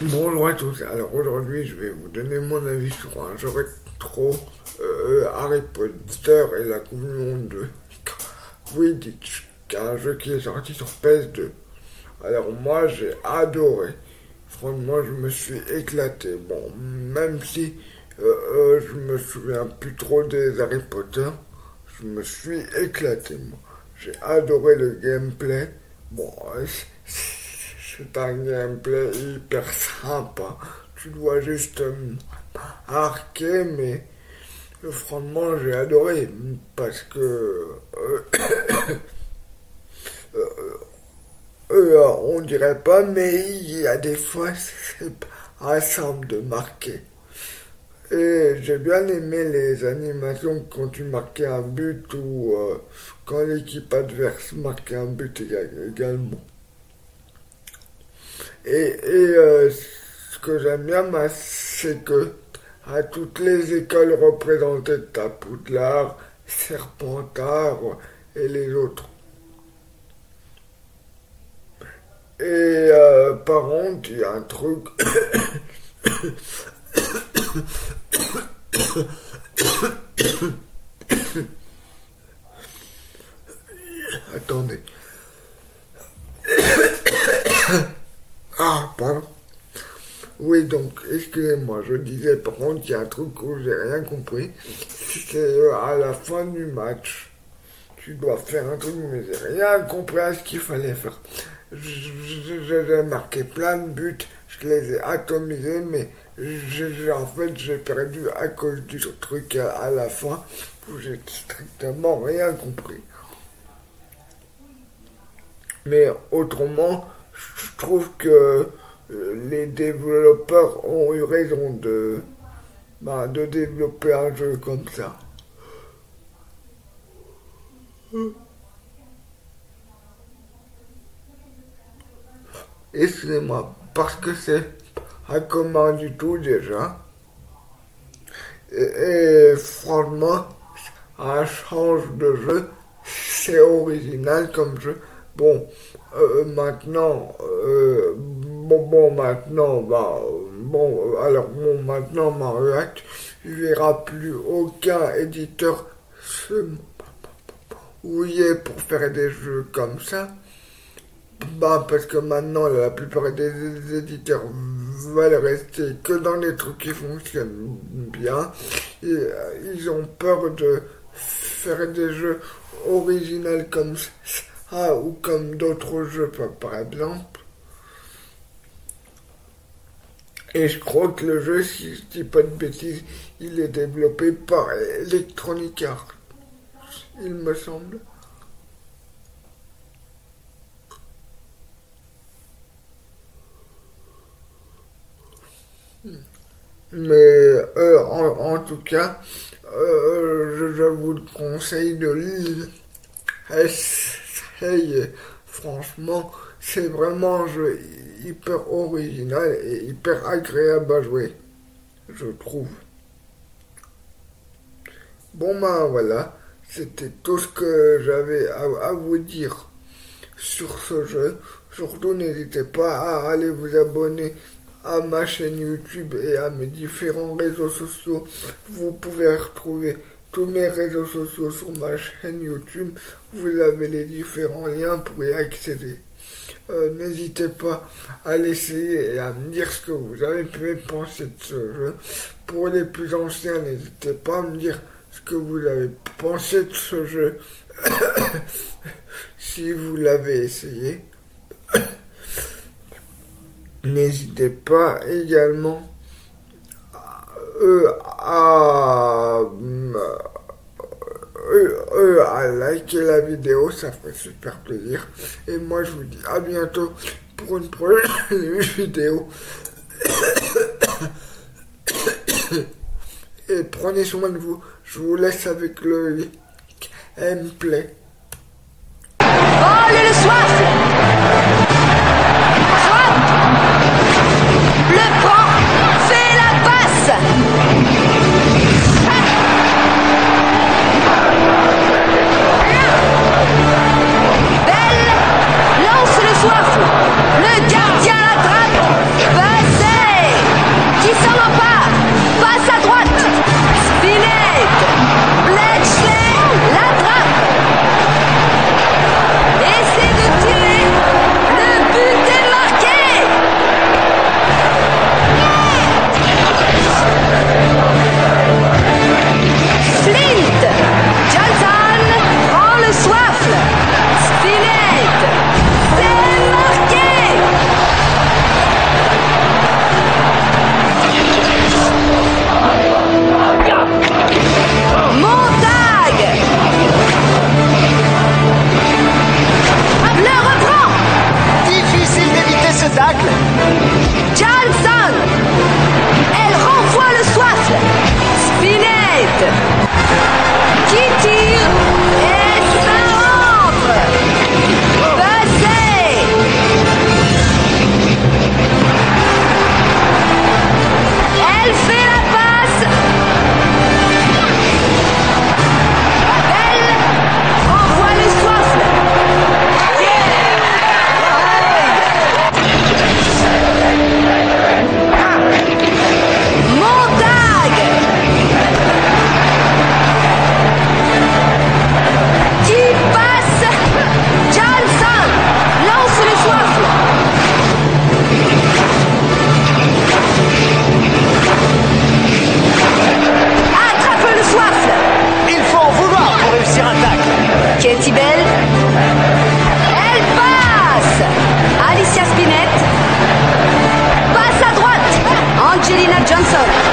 Bonjour à tous, alors aujourd'hui je vais vous donner mon avis sur un jeu rétro euh, Harry Potter et la Coupe du Monde de Quidditch, un jeu qui est sorti sur PS2. Alors moi j'ai adoré, franchement je me suis éclaté, bon même si euh, euh, je me souviens plus trop des Harry Potter, je me suis éclaté moi. J'ai adoré le gameplay, bon c'est un gameplay hyper sympa. Tu dois juste arquer, mais franchement, j'ai adoré parce que euh, euh, euh, on dirait pas, mais il y a des fois, c'est pas simple de marquer. Et j'ai bien aimé les animations quand tu marquais un but ou quand l'équipe adverse marquait un but également. Et, euh, ce que j'aime bien, c'est que à toutes les écoles représentées, t'as Poudlard, Serpentard et les autres. Et euh, par contre, il y a un truc. Attendez. Ah, pardon. Oui, donc, excusez-moi, je disais, par contre, il y a un truc où j'ai rien compris. C'est euh, à la fin du match, tu dois faire un truc, mais j'ai rien compris à ce qu'il fallait faire. J'ai marqué plein de buts, je les ai atomisés, mais en fait, j'ai perdu à cause du truc à, la fin, où j'ai strictement rien compris. Mais autrement, je trouve que euh, les développeurs ont eu raison de, bah, de développer un jeu comme ça. Excusez-moi, parce que c'est pas commun du tout déjà. Et, franchement, un change de jeu, c'est original comme jeu. Bon, euh, maintenant, euh, bon, bon, maintenant, bah, bon, alors, bon, maintenant, Mariette, il n'y aura plus aucun éditeur se mouiller pour faire des jeux comme ça. Bah, parce que maintenant, la plupart des éditeurs veulent rester que dans les trucs qui fonctionnent bien. Et, euh, ils ont peur de faire des jeux originaux comme ça ah, ou comme d'autres jeux, par exemple. Et je crois que le jeu, si je dis pas de bêtises, il est développé par Electronic Arts, il me semble. Mais euh, en, tout cas, euh, je, vous conseille de lire Hey, franchement, c'est vraiment un jeu hyper original et hyper agréable à jouer, je trouve. Bon ben voilà, c'était tout ce que j'avais à, vous dire sur ce jeu. Surtout n'hésitez pas à aller vous abonner à ma chaîne YouTube et à mes différents réseaux sociaux. Vous pouvez retrouver tous mes réseaux sociaux sur ma chaîne YouTube. Vous avez les différents liens pour y accéder. Euh, n'hésitez pas à l'essayer et à me dire ce que vous avez pu penser de ce jeu. Pour les plus anciens, n'hésitez pas à me dire ce que vous avez pensé de ce jeu si vous l'avez essayé. N'hésitez pas également à, à liker la vidéo, ça ferait super plaisir. Et moi, je vous dis à bientôt pour une prochaine vidéo. Et prenez soin de vous. Je vous laisse avec le gameplay. spectacle. Johnson Elle renvoie le soif Spinette emisora.